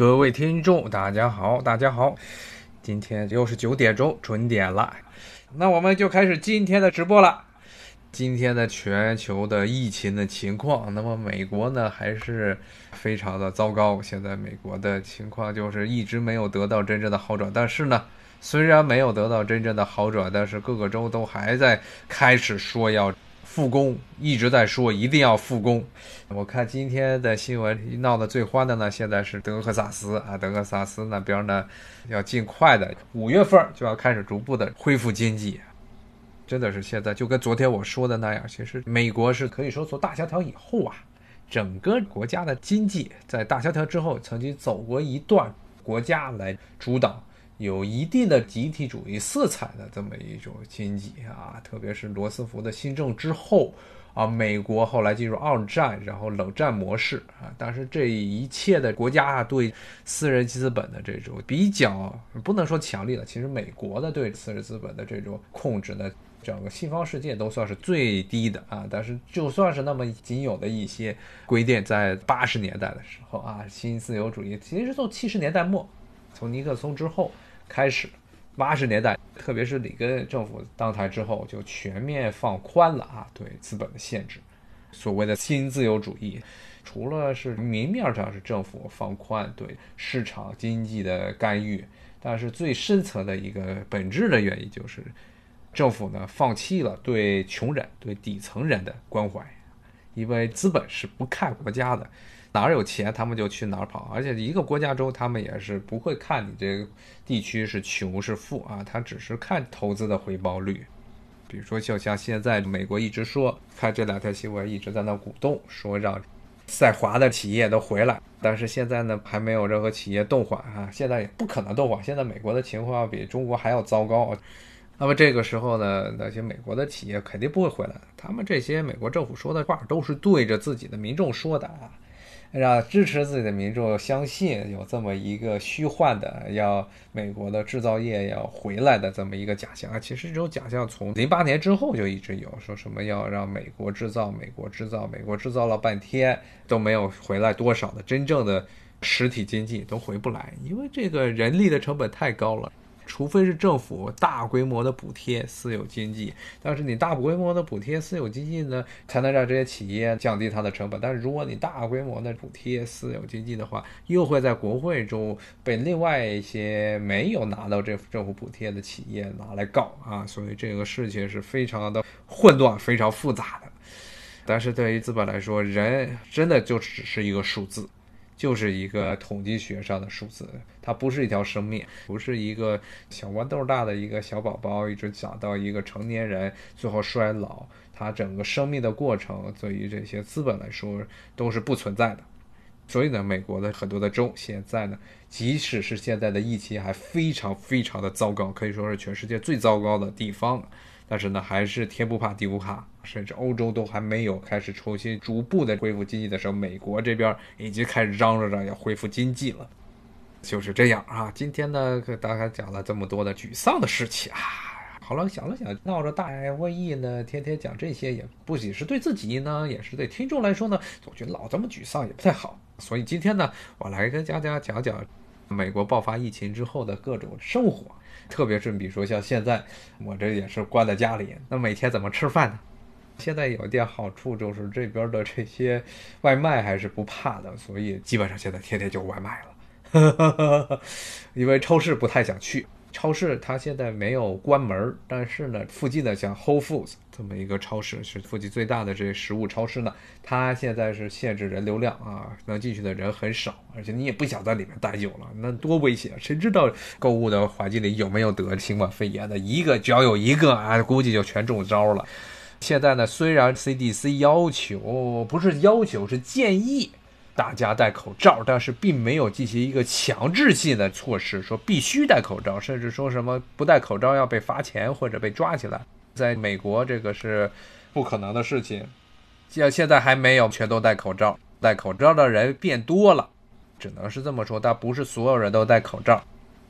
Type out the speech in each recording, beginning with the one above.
各位听众，大家好，大家好，今天又是九点钟准点了，那我们就开始今天的直播了。今天的全球的疫情的情况，那么美国呢还是非常的糟糕。现在美国的情况就是一直没有得到真正的好转，但是呢，虽然没有得到真正的好转，但是各个州都还在开始说要。复工一直在说一定要复工。我看今天的新闻闹得最欢的呢，现在是德克萨斯啊，德克萨斯那边呢要尽快的五月份就要开始逐步的恢复经济。真的是现在就跟昨天我说的那样，其实美国是可以说从大萧条以后啊，整个国家的经济在大萧条之后曾经走过一段国家来主导。有一定的集体主义色彩的这么一种经济啊，特别是罗斯福的新政之后啊，美国后来进入二战，然后冷战模式啊，但是这一切的国家啊对私人资本的这种比较不能说强力的，其实美国的对私人资本的这种控制呢，整个西方世界都算是最低的啊。但是就算是那么仅有的一些规定，在八十年代的时候啊，新自由主义其实从七十年代末，从尼克松之后。开始，八十年代，特别是里根政府当台之后，就全面放宽了啊，对资本的限制。所谓的新自由主义，除了是明面上是政府放宽对市场经济的干预，但是最深层的一个本质的原因就是，政府呢放弃了对穷人、对底层人的关怀，因为资本是不看国家的。哪儿有钱，他们就去哪儿跑，而且一个国家中，他们也是不会看你这个地区是穷是富啊，他只是看投资的回报率。比如说，就像现在美国一直说，看这两条新闻一直在那鼓动，说让在华的企业都回来，但是现在呢，还没有任何企业动缓啊，现在也不可能动缓。现在美国的情况要比中国还要糟糕啊，那么这个时候呢，那些美国的企业肯定不会回来。他们这些美国政府说的话都是对着自己的民众说的啊。让支持自己的民众相信有这么一个虚幻的要美国的制造业要回来的这么一个假象啊，其实这种假象从零八年之后就一直有，说什么要让美国制造、美国制造、美国制造了半天都没有回来多少的真正的实体经济都回不来，因为这个人力的成本太高了。除非是政府大规模的补贴私有经济，但是你大规模的补贴私有经济呢，才能让这些企业降低它的成本。但是如果你大规模的补贴私有经济的话，又会在国会中被另外一些没有拿到这政府补贴的企业拿来告啊，所以这个事情是非常的混乱、非常复杂的。但是对于资本来说，人真的就只是一个数字。就是一个统计学上的数字，它不是一条生命，不是一个小豌豆大的一个小宝宝，一直长到一个成年人，最后衰老，它整个生命的过程，对于这些资本来说都是不存在的。所以呢，美国的很多的州现在呢，即使是现在的疫情还非常非常的糟糕，可以说是全世界最糟糕的地方。但是呢，还是天不怕地不怕，甚至欧洲都还没有开始重新逐步的恢复经济的时候，美国这边已经开始嚷嚷着要恢复经济了。就是这样啊，今天呢，给大家讲了这么多的沮丧的事情啊。好了，想了想，闹着大瘟疫呢，天天讲这些，也不仅是对自己呢，也是对听众来说呢，总觉得老这么沮丧也不太好。所以今天呢，我来跟大家讲讲美国爆发疫情之后的各种生活。特别是比如说像现在，我这也是关在家里，那每天怎么吃饭呢？现在有一点好处就是这边的这些外卖还是不怕的，所以基本上现在天天就外卖了，因为超市不太想去。超市它现在没有关门，但是呢，附近的像 Whole Foods 这么一个超市是附近最大的这些食物超市呢，它现在是限制人流量啊，能进去的人很少，而且你也不想在里面待久了，那多危险！谁知道购物的环境里有没有得新冠肺炎的？一个只要有一个啊，估计就全中招了。现在呢，虽然 CDC 要求不是要求是建议。大家戴口罩，但是并没有进行一个强制性的措施，说必须戴口罩，甚至说什么不戴口罩要被罚钱或者被抓起来。在美国，这个是不可能的事情。像现在还没有全都戴口罩，戴口罩的人变多了，只能是这么说，但不是所有人都戴口罩。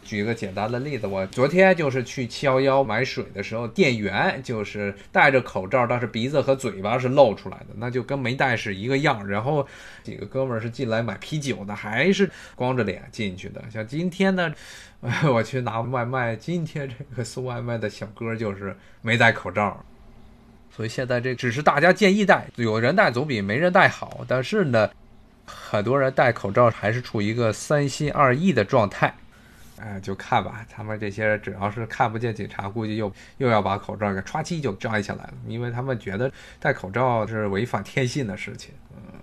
举一个简单的例子，我昨天就是去七幺幺买水的时候，店员就是戴着口罩，但是鼻子和嘴巴是露出来的，那就跟没戴是一个样。然后几个哥们儿是进来买啤酒的，还是光着脸进去的。像今天呢，我去拿外卖，今天这个送外卖的小哥就是没戴口罩。所以现在这只是大家建议戴，有人戴总比没人戴好。但是呢，很多人戴口罩还是处于一个三心二意的状态。哎，就看吧，他们这些人只要是看不见警察，估计又又要把口罩给歘叽就摘下来了，因为他们觉得戴口罩是违反天性的事情。嗯，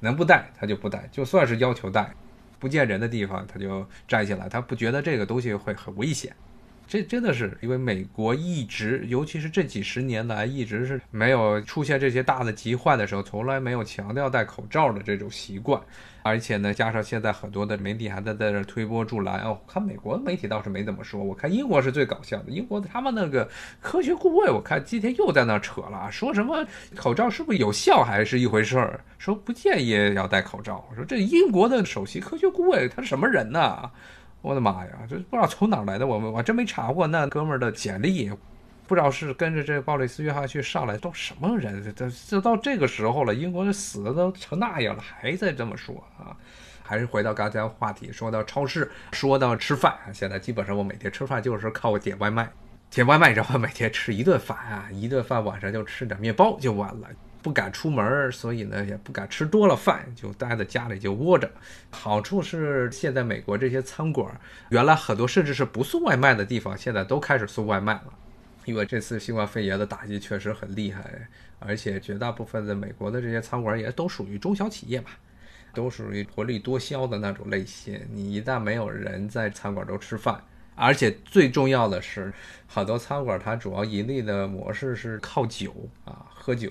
能不戴他就不戴，就算是要求戴，不见人的地方他就摘下来，他不觉得这个东西会很危险。这真的是因为美国一直，尤其是这几十年来，一直是没有出现这些大的疾患的时候，从来没有强调戴口罩的这种习惯。而且呢，加上现在很多的媒体还在在这推波助澜哦。看美国媒体倒是没怎么说，我看英国是最搞笑的。英国他们那个科学顾问，我看今天又在那扯了，说什么口罩是不是有效还是一回事儿，说不建议要戴口罩。我说这英国的首席科学顾问他是什么人呢？我的妈呀，这不知道从哪来的，我们我真没查过那哥们儿的简历，不知道是跟着这鲍里斯·约翰逊上来都什么人，这这到这个时候了，英国人死的都成那样了，还在这么说啊？还是回到刚才话题，说到超市，说到吃饭，现在基本上我每天吃饭就是靠点外卖，点外卖然后每天吃一顿饭啊，一顿饭晚上就吃点面包就完了。不敢出门，所以呢也不敢吃多了饭，就待在家里就窝着。好处是现在美国这些餐馆，原来很多甚至是不送外卖的地方，现在都开始送外卖了。因为这次新冠肺炎的打击确实很厉害，而且绝大部分的美国的这些餐馆也都属于中小企业吧，都属于薄利多销的那种类型。你一旦没有人在餐馆都吃饭，而且最重要的是，很多餐馆它主要盈利的模式是靠酒啊，喝酒。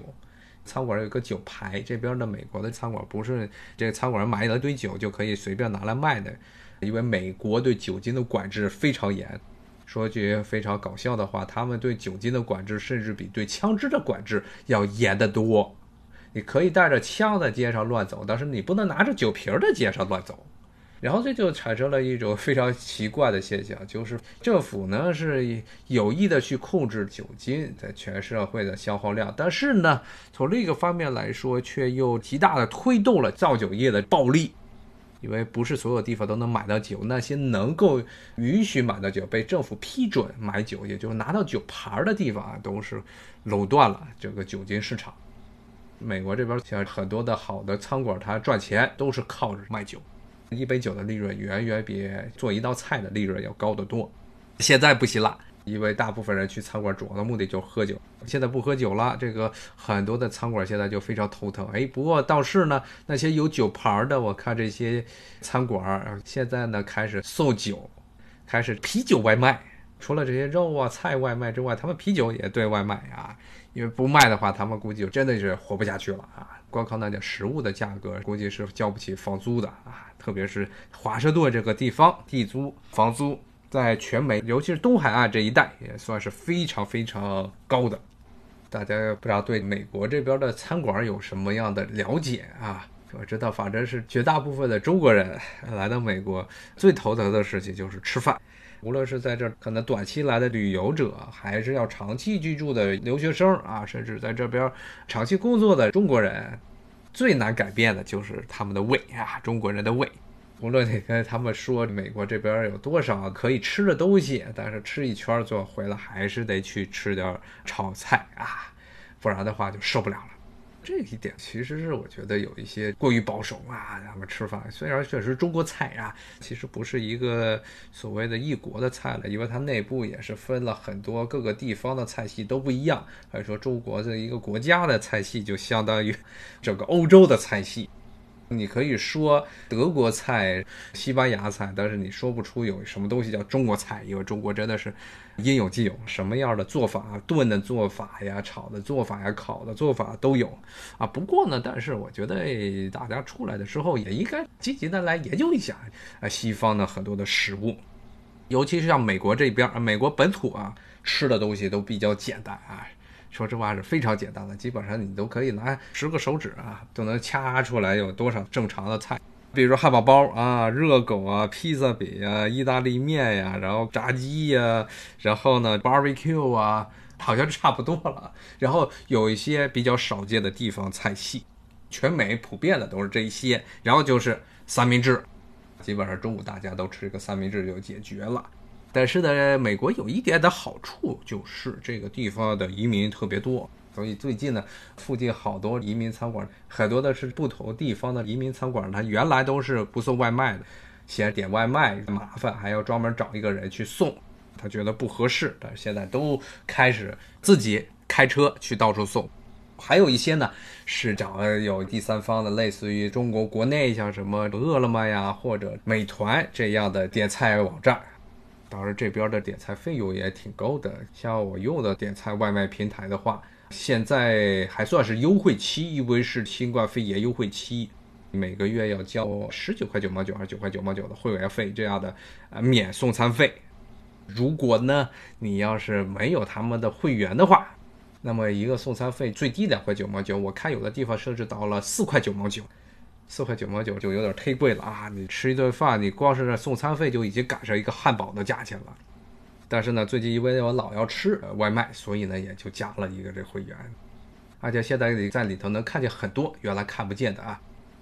餐馆有个酒牌，这边的美国的餐馆不是这个餐馆买了堆酒就可以随便拿来卖的，因为美国对酒精的管制非常严。说句非常搞笑的话，他们对酒精的管制甚至比对枪支的管制要严得多。你可以带着枪在街上乱走，但是你不能拿着酒瓶在街上乱走。然后这就产生了一种非常奇怪的现象，就是政府呢是有意的去控制酒精在全社会的消耗量，但是呢，从另一个方面来说，却又极大的推动了造酒业的暴利，因为不是所有地方都能买到酒，那些能够允许买到酒、被政府批准买酒，也就是拿到酒牌的地方啊，都是垄断了这个酒精市场。美国这边像很多的好的餐馆，它赚钱都是靠着卖酒。一杯酒的利润远远比做一道菜的利润要高得多。现在不行了，因为大部分人去餐馆主要的目的就是喝酒。现在不喝酒了，这个很多的餐馆现在就非常头疼。哎，不过倒是呢，那些有酒牌的，我看这些餐馆现在呢开始送酒，开始啤酒外卖。除了这些肉啊菜外卖之外，他们啤酒也对外卖啊。因为不卖的话，他们估计就真的是活不下去了啊！光靠那点食物的价格，估计是交不起房租的啊！特别是华盛顿这个地方，地租、房租在全美，尤其是东海岸这一带，也算是非常非常高的。大家不知道对美国这边的餐馆有什么样的了解啊？我知道，反正是绝大部分的中国人来到美国，最头疼的事情就是吃饭。无论是在这可能短期来的旅游者，还是要长期居住的留学生啊，甚至在这边长期工作的中国人，最难改变的就是他们的胃啊，中国人的胃。无论你跟他们说美国这边有多少可以吃的东西，但是吃一圈最后回来还是得去吃点炒菜啊，不然的话就受不了了。这一点其实是我觉得有一些过于保守啊。他们吃饭虽然确实中国菜啊，其实不是一个所谓的异国的菜了，因为它内部也是分了很多各个地方的菜系都不一样。还说中国这一个国家的菜系就相当于整个欧洲的菜系。你可以说德国菜、西班牙菜，但是你说不出有什么东西叫中国菜，因为中国真的是应有尽有，什么样的做法，炖的做法呀、炒的做法呀、烤的做法都有啊。不过呢，但是我觉得大家出来的时候也应该积极的来研究一下啊，西方的很多的食物，尤其是像美国这边，美国本土啊吃的东西都比较简单啊。说实话是非常简单的，基本上你都可以拿十个手指啊，都能掐出来有多少正常的菜。比如说汉堡包啊、热狗啊、披萨饼啊、意大利面呀，然后炸鸡呀，然后呢 barbecue 啊，好像差不多了。然后有一些比较少见的地方菜系，全美普遍的都是这一些。然后就是三明治，基本上中午大家都吃个三明治就解决了。但是呢，美国有一点的好处就是这个地方的移民特别多。所以最近呢，附近好多移民餐馆，很多的是不同地方的移民餐馆，它原来都是不送外卖的，嫌点外卖麻烦，还要专门找一个人去送，他觉得不合适。但是现在都开始自己开车去到处送，还有一些呢是找有第三方的，类似于中国国内像什么饿了么呀或者美团这样的点菜网站。当然这边的点菜费用也挺高的，像我用的点菜外卖平台的话。现在还算是优惠期，因为是新冠肺炎优惠期，每个月要交十九块九毛九还是九块九毛九的会员费这样的，呃，免送餐费。如果呢，你要是没有他们的会员的话，那么一个送餐费最低两块九毛九，我看有的地方甚至到了四块九毛九，四块九毛九就有点忒贵了啊！你吃一顿饭，你光是送餐费就已经赶上一个汉堡的价钱了。但是呢，最近因为我老要吃外卖，所以呢也就加了一个这会员，而且现在你在里头能看见很多原来看不见的啊。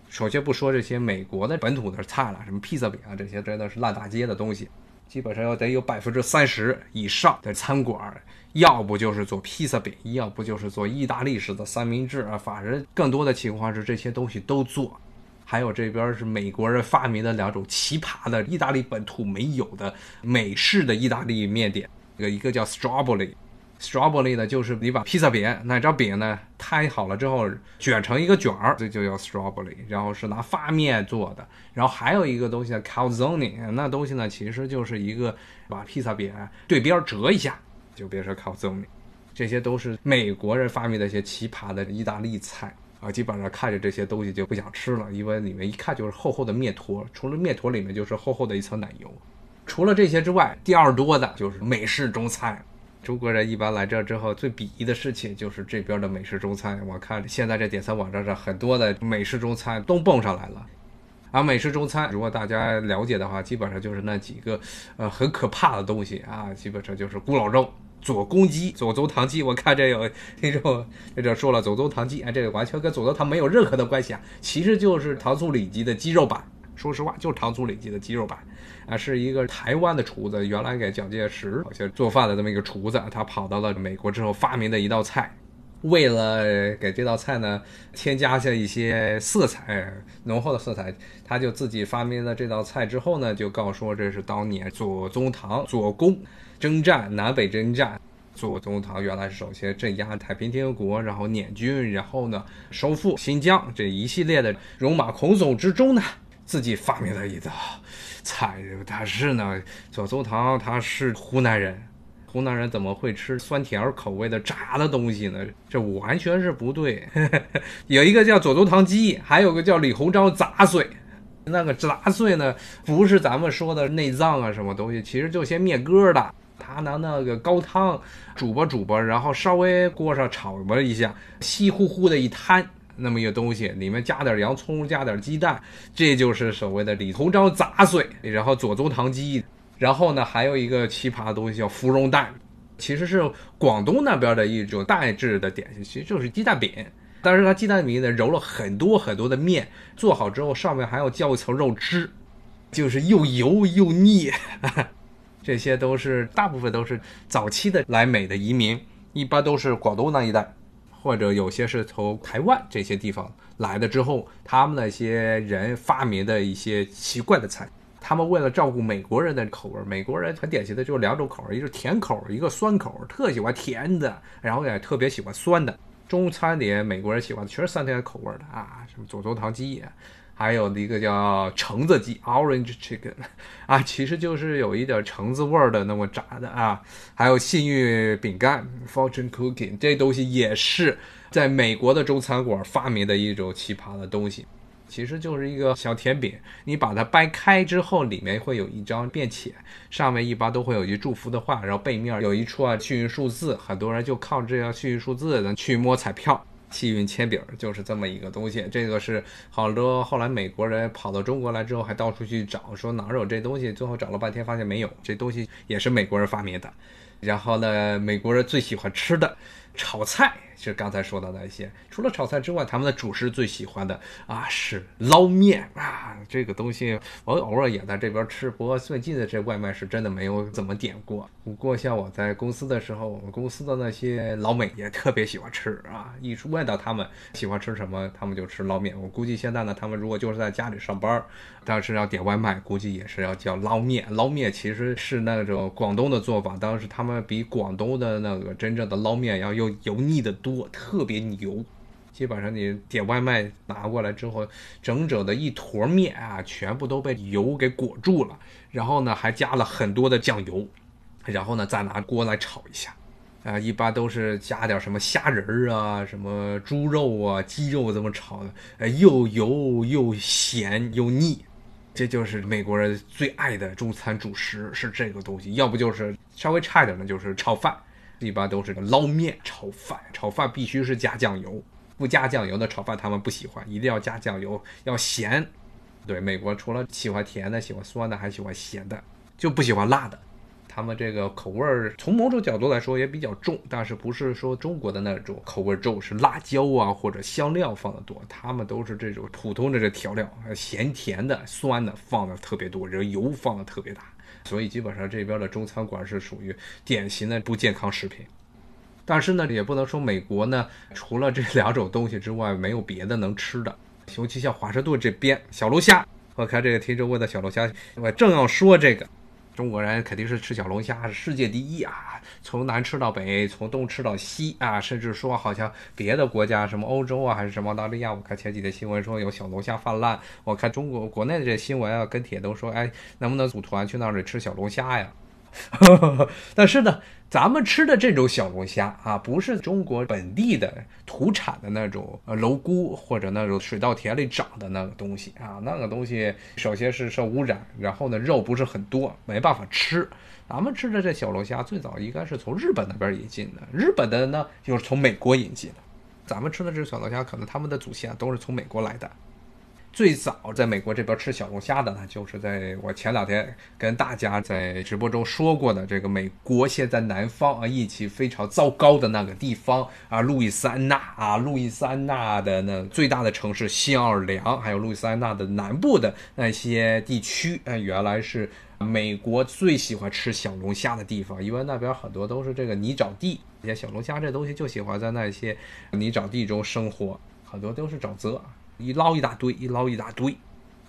首先不说这些美国的本土的菜了，什么披萨饼啊这些真的是烂大街的东西，基本上要得有百分之三十以上的餐馆，要不就是做披萨饼，要不就是做意大利式的三明治啊，反正更多的情况是这些东西都做。还有这边是美国人发明的两种奇葩的意大利本土没有的美式的意大利面点，一个一个叫 strawberry，strawberry 呢就是你把披萨饼那张饼呢摊好了之后卷成一个卷儿，这就叫 strawberry，然后是拿发面做的。然后还有一个东西叫 calzone，那东西呢其实就是一个把披萨饼对边折一下，就变成 calzone。这些都是美国人发明的一些奇葩的意大利菜。啊，基本上看着这些东西就不想吃了，因为里面一看就是厚厚的面坨，除了面坨里面就是厚厚的一层奶油。除了这些之外，第二多的就是美式中餐。中国人一般来这之后，最鄙夷的事情就是这边的美式中餐。我看现在这点餐网站上很多的美式中餐都蹦上来了。而美式中餐，如果大家了解的话，基本上就是那几个呃很可怕的东西啊，基本上就是咕老肉。左公鸡、左宗棠鸡，我看这有听众在这说了，左宗棠鸡，哎，这个完全跟左宗棠没有任何的关系啊，其实就是糖醋里脊的鸡肉版。说实话，就是糖醋里脊的鸡肉版啊，是一个台湾的厨子，原来给蒋介石好像做饭的这么一个厨子，他跑到了美国之后发明的一道菜，为了给这道菜呢添加下一些色彩，浓厚的色彩，他就自己发明了这道菜之后呢，就告说这是当年左宗棠左公。征战南北征战，左宗棠原来是首先镇压太平天国，然后捻军，然后呢收复新疆这一系列的戎马倥偬之中呢，自己发明了一道菜。但是呢，左宗棠他是湖南人，湖南人怎么会吃酸甜口味的炸的东西呢？这完全是不对。有一个叫左宗棠鸡，还有个叫李鸿章杂碎。那个杂碎呢，不是咱们说的内脏啊什么东西，其实就些面疙瘩。他拿那个高汤煮吧煮吧，然后稍微锅上炒吧一下，稀乎乎的一摊，那么一个东西，里面加点洋葱，加点鸡蛋，这就是所谓的李鸿章杂碎。然后左宗棠鸡，然后呢还有一个奇葩的东西叫芙蓉蛋，其实是广东那边的一种蛋制的点心，其实就是鸡蛋饼，但是它鸡蛋饼呢揉了很多很多的面，做好之后上面还要浇一层肉汁，就是又油又腻。这些都是大部分都是早期的来美的移民，一般都是广东那一带，或者有些是从台湾这些地方来的之后，他们那些人发明的一些奇怪的菜。他们为了照顾美国人的口味，美国人很典型的就两种口味，一个是甜口，一个酸口，特喜欢甜的，然后也特别喜欢酸的。中餐里美国人喜欢的全是酸甜口味的啊，什么左宗棠鸡。还有一个叫橙子鸡 （Orange Chicken） 啊，其实就是有一点橙子味儿的那么炸的啊。还有幸运饼干 （Fortune Cookie），这东西也是在美国的中餐馆发明的一种奇葩的东西。其实就是一个小甜饼，你把它掰开之后，里面会有一张便签，上面一般都会有一句祝福的话，然后背面有一串幸运数字，很多人就靠这样幸运数字能去摸彩票。气运铅笔就是这么一个东西。这个是好多后来美国人跑到中国来之后，还到处去找，说哪有这东西，最后找了半天发现没有，这东西也是美国人发明的。然后呢，美国人最喜欢吃的炒菜。是刚才说的那些，除了炒菜之外，他们的主食最喜欢的啊是捞面啊，这个东西我偶尔也在这边吃，不过最近的这外卖是真的没有怎么点过。不过像我在公司的时候，我们公司的那些老美也特别喜欢吃啊，一问到他们喜欢吃什么，他们就吃捞面。我估计现在呢，他们如果就是在家里上班，但是要点外卖，估计也是要叫捞面。捞面其实是那种广东的做法，当时他们比广东的那个真正的捞面要又油腻的。多特别牛，基本上你点外卖拿过来之后，整整的一坨面啊，全部都被油给裹住了，然后呢还加了很多的酱油，然后呢再拿锅来炒一下，啊，一般都是加点什么虾仁儿啊、什么猪肉啊、鸡肉这么炒的，呃，又油又咸又腻，这就是美国人最爱的中餐主食是这个东西，要不就是稍微差一点的就是炒饭。一般都是个捞面、炒饭，炒饭必须是加酱油，不加酱油的炒饭他们不喜欢，一定要加酱油，要咸。对，美国除了喜欢甜的、喜欢酸的，还喜欢咸的，就不喜欢辣的。他们这个口味儿从某种角度来说也比较重，但是不是说中国的那种口味重，是辣椒啊或者香料放的多，他们都是这种普通的这调料，咸甜的、酸的放的特别多，这油放的特别大。所以基本上这边的中餐馆是属于典型的不健康食品，但是呢，也不能说美国呢除了这两种东西之外没有别的能吃的，尤其像华盛顿这边小龙虾，我看这个听众问的小龙虾，我正要说这个。中国人肯定是吃小龙虾是世界第一啊，从南吃到北，从东吃到西啊，甚至说好像别的国家，什么欧洲啊，还是什么澳大利亚，我看前几天新闻说有小龙虾泛滥，我看中国国内的这新闻啊，跟帖都说，哎，能不能组团去那里吃小龙虾呀？但是呢，咱们吃的这种小龙虾啊，不是中国本地的土产的那种呃蝼蛄或者那种水稻田里长的那个东西啊，那个东西首先是受污染，然后呢肉不是很多，没办法吃。咱们吃的这小龙虾最早应该是从日本那边引进的，日本的呢又是从美国引进的，咱们吃的这小龙虾可能他们的祖先都是从美国来的。最早在美国这边吃小龙虾的呢，就是在我前两天跟大家在直播中说过的这个美国现在南方啊，疫情非常糟糕的那个地方啊，路易斯安那啊，路易斯安那的那最大的城市新奥尔良，还有路易斯安那的南部的那些地区，哎，原来是美国最喜欢吃小龙虾的地方，因为那边很多都是这个泥沼地，而且小龙虾这东西就喜欢在那些泥沼地中生活，很多都是沼泽。一捞一大堆，一捞一大堆，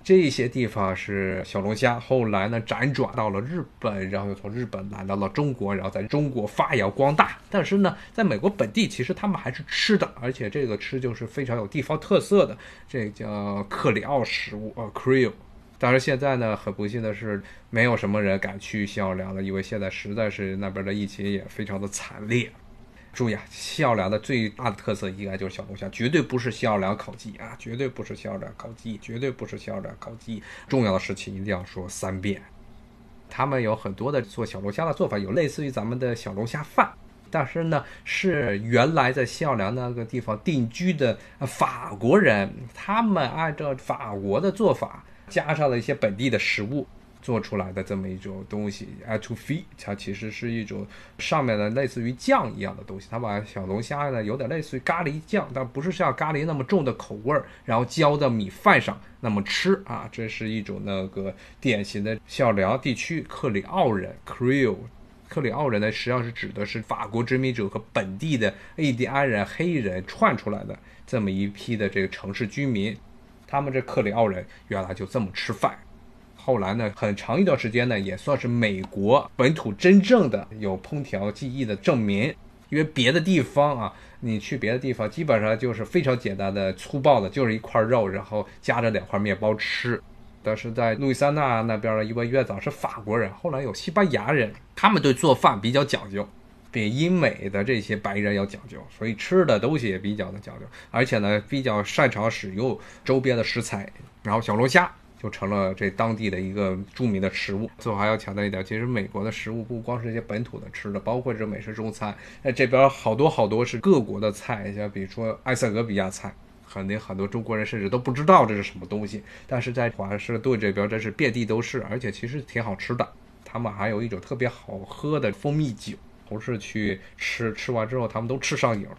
这些地方是小龙虾。后来呢，辗转到了日本，然后又从日本来到了中国，然后在中国发扬光大。但是呢，在美国本地，其实他们还是吃的，而且这个吃就是非常有地方特色的，这叫克里奥食物啊，Creole。但是现在呢，很不幸的是，没有什么人敢去新奥尔良了，因为现在实在是那边的疫情也非常的惨烈。注意啊，西奥良的最大的特色应该就是小龙虾，绝对不是西奥良烤鸡啊，绝对不是西奥良烤鸡，绝对不是西奥良烤鸡。重要的事情一定要说三遍。他们有很多的做小龙虾的做法，有类似于咱们的小龙虾饭，但是呢，是原来在西奥良那个地方定居的法国人，他们按照法国的做法，加上了一些本地的食物。做出来的这么一种东西，a to feed，它其实是一种上面的类似于酱一样的东西。它把小龙虾呢，有点类似于咖喱酱，但不是像咖喱那么重的口味儿，然后浇到米饭上那么吃啊。这是一种那个典型的小辽地区克里奥人 （Creole）。克里奥人呢，实际上是指的是法国殖民者和本地的印第安人、黑人串出来的这么一批的这个城市居民。他们这克里奥人原来就这么吃饭。后来呢，很长一段时间呢，也算是美国本土真正的有烹调技艺的证明。因为别的地方啊，你去别的地方，基本上就是非常简单的、粗暴的，就是一块肉，然后夹着两块面包吃。但是在路易斯安那那边呢，因为院长是法国人，后来有西班牙人，他们对做饭比较讲究，比英美的这些白人要讲究，所以吃的东西也比较的讲究，而且呢，比较擅长使用周边的食材，然后小龙虾。就成了这当地的一个著名的食物。最后还要强调一点，其实美国的食物不光是一些本土的吃的，包括这美式中餐，那这边好多好多是各国的菜，像比如说埃塞俄比亚菜，肯定很多中国人甚至都不知道这是什么东西，但是在华盛顿这边真是遍地都是，而且其实挺好吃的。他们还有一种特别好喝的蜂蜜酒，不是去吃，吃完之后他们都吃上瘾了。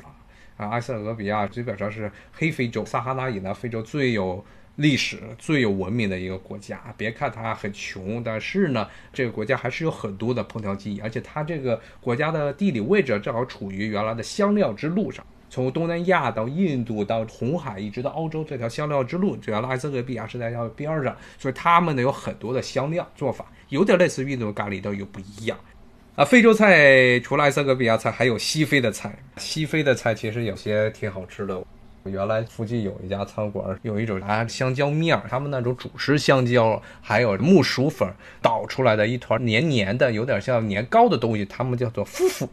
啊，埃塞俄比亚基本上是黑非洲、撒哈拉以南非洲最有历史、最有文明的一个国家。别看它很穷，但是呢，这个国家还是有很多的烹调技艺，而且它这个国家的地理位置正好处于原来的香料之路上，从东南亚到印度到红海一直到欧洲这条香料之路，原来埃塞俄比亚是在它边上，所以他们呢有很多的香料做法，有点类似印度咖喱，但又不一样。啊，非洲菜除了埃塞俄比亚菜，还有西非的菜。西非的菜其实有些挺好吃的。原来附近有一家餐馆，有一种啊香蕉面儿，他们那种主食香蕉，还有木薯粉捣出来的一团黏黏的，有点像年糕的东西，他们叫做夫妇。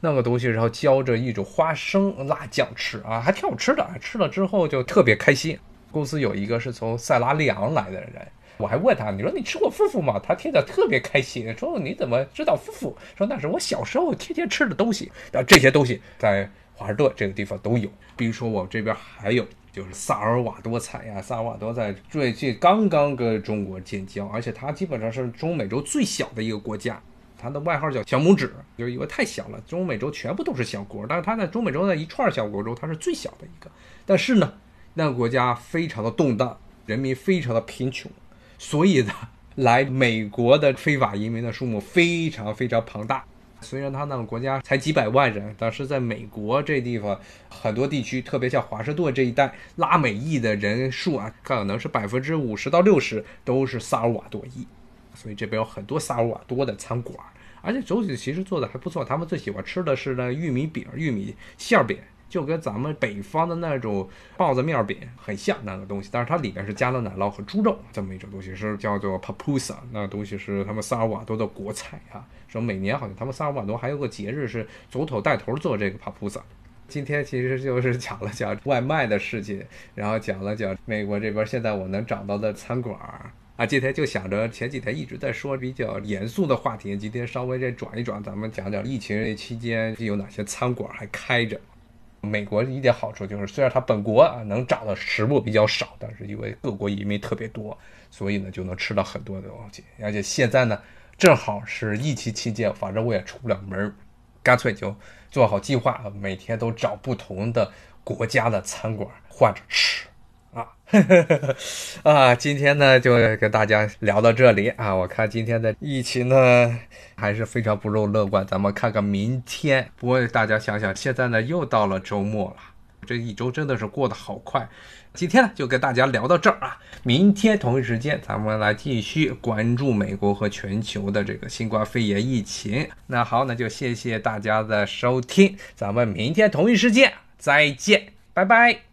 那个东西，然后浇着一种花生辣酱吃啊，还挺好吃的。吃了之后就特别开心。公司有一个是从塞拉利昂来的人。我还问他，你说你吃过夫妇吗？他听着特别开心，说你怎么知道夫妇？说那是我小时候天天吃的东西。然后这些东西在华盛顿这个地方都有。比如说我这边还有就是萨尔瓦多菜呀，萨尔瓦多在最近刚刚跟中国建交，而且它基本上是中美洲最小的一个国家，它的外号叫小拇指，就是因为太小了。中美洲全部都是小国，但是它在中美洲的一串小国中，它是最小的一个。但是呢，那个国家非常的动荡，人民非常的贫穷。所以呢，来美国的非法移民的数目非常非常庞大。虽然他那个国家才几百万人，但是在美国这地方很多地区，特别像华盛顿这一带，拉美裔的人数啊，可能是百分之五十到六十都是萨尔瓦多裔。所以这边有很多萨尔瓦多的餐馆，而且总体其实做的还不错。他们最喜欢吃的是那玉米饼、玉米馅饼。就跟咱们北方的那种包子面饼很像那个东西，但是它里面是加了奶酪和猪肉这么一种东西，是叫做 papusa，那东西是他们萨尔瓦多的国菜啊。说每年好像他们萨尔瓦多还有个节日是总统带头做这个 papusa。今天其实就是讲了讲外卖的事情，然后讲了讲美国这边现在我能找到的餐馆啊。今天就想着前几天一直在说比较严肃的话题，今天稍微再转一转，咱们讲讲疫情期间有哪些餐馆还开着。美国一点好处就是，虽然它本国啊能找的食物比较少，但是因为各国移民特别多，所以呢就能吃到很多的东西。而且现在呢正好是疫情期间，反正我也出不了门，干脆就做好计划，每天都找不同的国家的餐馆换着吃。啊，啊，今天呢就跟大家聊到这里啊。我看今天的疫情呢还是非常不容乐观，咱们看看明天。不过大家想想，现在呢又到了周末了，这一周真的是过得好快。今天呢就跟大家聊到这儿啊，明天同一时间咱们来继续关注美国和全球的这个新冠肺炎疫情。那好，那就谢谢大家的收听，咱们明天同一时间再见，拜拜。